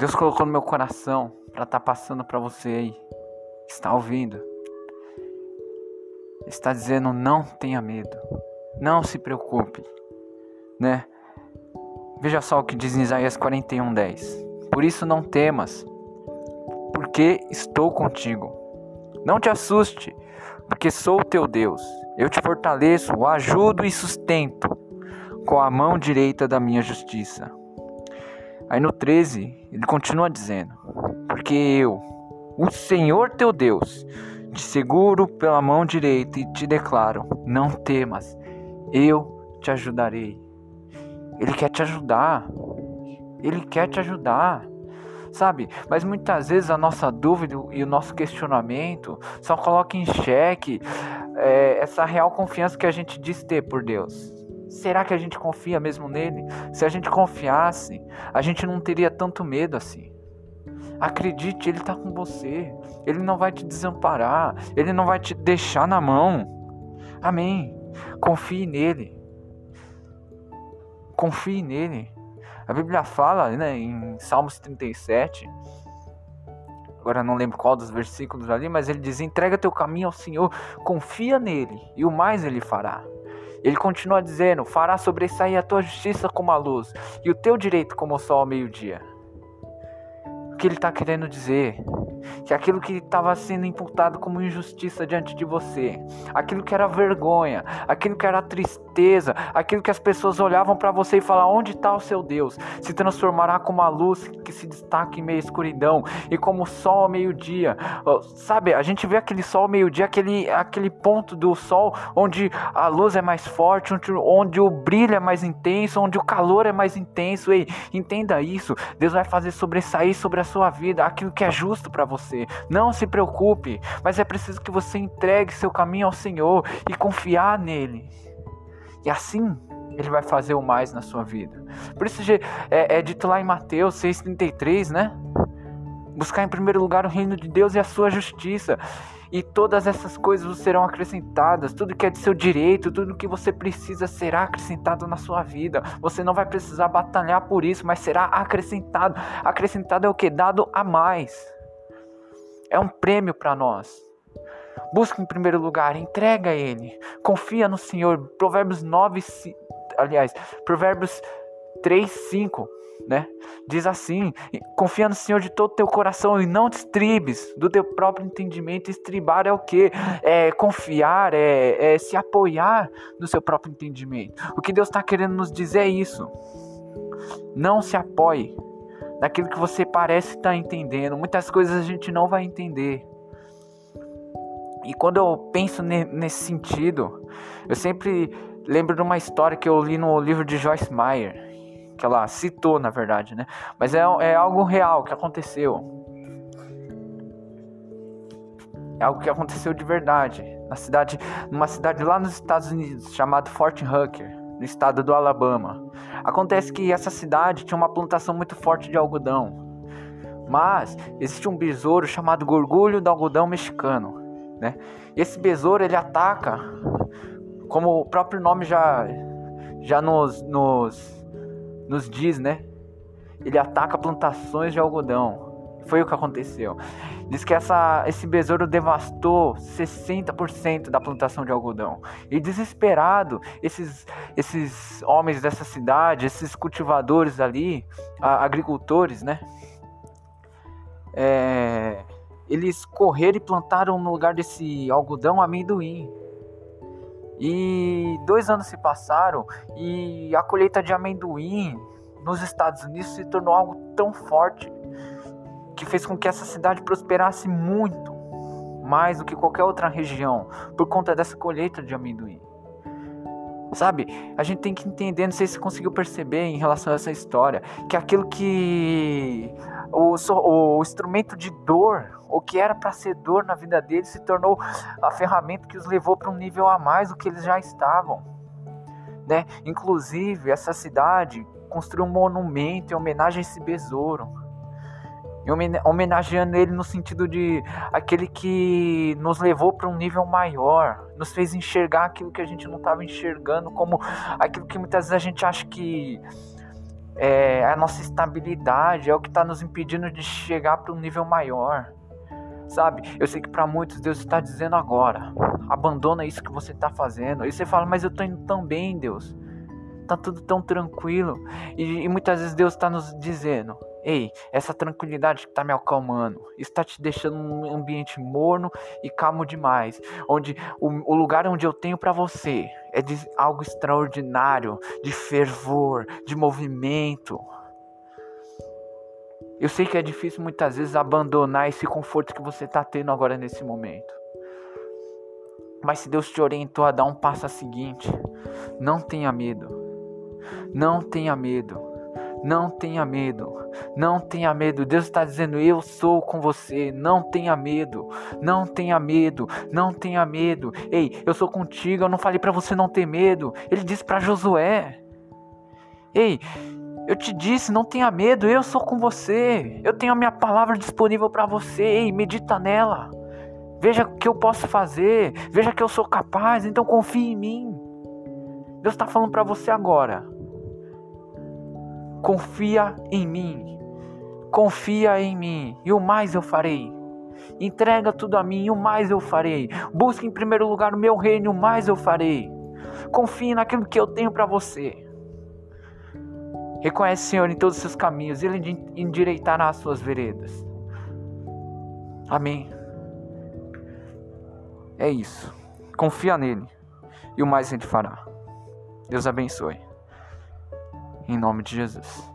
Deus colocou no meu coração para estar tá passando para você aí. Está ouvindo? Está dizendo: não tenha medo. Não se preocupe, né? Veja só o que diz em Isaías 41:10. Por isso não temas, porque estou contigo. Não te assuste, porque sou o teu Deus. Eu te fortaleço, o ajudo e sustento com a mão direita da minha justiça. Aí no 13, ele continua dizendo: Porque eu, o Senhor teu Deus, te seguro pela mão direita e te declaro: Não temas, eu te ajudarei. Ele quer te ajudar. Ele quer te ajudar. Sabe? Mas muitas vezes a nossa dúvida e o nosso questionamento só coloca em xeque é, essa real confiança que a gente diz ter por Deus. Será que a gente confia mesmo nele? Se a gente confiasse, a gente não teria tanto medo assim. Acredite, ele está com você. Ele não vai te desamparar. Ele não vai te deixar na mão. Amém. Confie nele confie nele. A Bíblia fala né, em Salmos 37, agora não lembro qual dos versículos ali, mas ele diz: entrega teu caminho ao Senhor, confia nele, e o mais ele fará. Ele continua dizendo: fará sobressair a tua justiça como a luz, e o teu direito como o sol ao meio-dia. Que ele está querendo dizer? que aquilo que estava sendo imputado como injustiça diante de você, aquilo que era vergonha, aquilo que era tristeza, aquilo que as pessoas olhavam para você e falavam: onde está o seu Deus? Se transformará como a luz que se destaca em meio à escuridão e como o sol ao meio-dia. Sabe, a gente vê aquele sol ao meio-dia, aquele, aquele ponto do sol onde a luz é mais forte, onde, onde o brilho é mais intenso, onde o calor é mais intenso. Ei, entenda isso. Deus vai fazer sobressair sobre a sua vida aquilo que é justo para você. Não se preocupe, mas é preciso que você entregue seu caminho ao Senhor e confiar nele. E assim ele vai fazer o mais na sua vida. Por isso é, é dito lá em Mateus 6,33, né? Buscar em primeiro lugar o reino de Deus e a sua justiça. E todas essas coisas serão acrescentadas. Tudo que é de seu direito, tudo que você precisa será acrescentado na sua vida. Você não vai precisar batalhar por isso, mas será acrescentado. Acrescentado é o que? Dado a mais. É um prêmio para nós. Busca em primeiro lugar, entrega Ele, confia no Senhor. Provérbios 9, aliás, Provérbios 3, 5, né? Diz assim: confia no Senhor de todo o teu coração e não te estribes do teu próprio entendimento. Estribar é o que? É confiar, é, é se apoiar no seu próprio entendimento. O que Deus está querendo nos dizer é isso. Não se apoie daquilo que você parece estar entendendo. Muitas coisas a gente não vai entender. E quando eu penso nesse sentido, eu sempre lembro de uma história que eu li no livro de Joyce Meyer, que ela citou, na verdade, né? Mas é, é algo real que aconteceu. É algo que aconteceu de verdade na cidade, numa cidade lá nos Estados Unidos chamada Fort Hooker no estado do Alabama. Acontece que essa cidade tinha uma plantação muito forte de algodão, mas existe um besouro chamado gorgulho do algodão mexicano, né? Esse besouro ele ataca, como o próprio nome já já nos, nos, nos diz, né? Ele ataca plantações de algodão. Foi o que aconteceu. Diz que essa, esse besouro devastou 60% da plantação de algodão. E desesperado, esses, esses homens dessa cidade, esses cultivadores ali, agricultores, né? É, eles correram e plantaram no lugar desse algodão amendoim. E dois anos se passaram e a colheita de amendoim nos Estados Unidos se tornou algo tão forte que fez com que essa cidade prosperasse muito, mais do que qualquer outra região, por conta dessa colheita de amendoim. Sabe, a gente tem que entender, não sei se conseguiu perceber em relação a essa história, que aquilo que o, o instrumento de dor, o que era para ser dor na vida deles, se tornou a ferramenta que os levou para um nível a mais do que eles já estavam. Né? Inclusive, essa cidade construiu um monumento em homenagem a esse besouro homenageando ele no sentido de aquele que nos levou para um nível maior, nos fez enxergar aquilo que a gente não estava enxergando, como aquilo que muitas vezes a gente acha que é a nossa estabilidade, é o que está nos impedindo de chegar para um nível maior. Sabe? Eu sei que para muitos Deus está dizendo agora: abandona isso que você está fazendo. E você fala, mas eu estou indo tão bem, Deus. Tá tudo tão tranquilo. E, e muitas vezes Deus está nos dizendo: Ei, essa tranquilidade que está me acalmando, está te deixando um ambiente morno e calmo demais, onde o, o lugar onde eu tenho para você é de algo extraordinário, de fervor, de movimento. Eu sei que é difícil muitas vezes abandonar esse conforto que você está tendo agora nesse momento. Mas se Deus te orientou a dar um passo seguinte, não tenha medo. Não tenha medo. Não tenha medo, não tenha medo. Deus está dizendo: Eu sou com você. Não tenha medo, não tenha medo, não tenha medo. Ei, eu sou contigo. Eu não falei para você não ter medo. Ele disse para Josué: Ei, eu te disse, não tenha medo. Eu sou com você. Eu tenho a minha palavra disponível para você. Ei, medita nela. Veja o que eu posso fazer. Veja que eu sou capaz. Então confie em mim. Deus está falando para você agora. Confia em mim. Confia em mim, e o mais eu farei. Entrega tudo a mim, e o mais eu farei. Busque em primeiro lugar o meu reino, e o mais eu farei. Confie naquilo que eu tenho para você. Reconhece Senhor em todos os seus caminhos, Ele endireitará as suas veredas. Amém. É isso. Confia nele, e o mais Ele fará. Deus abençoe. Em nome de Jesus.